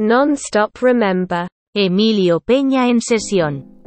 Non-stop remember. Emilio Peña en sesión.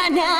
right now.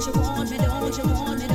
Don't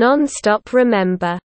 Non-stop remember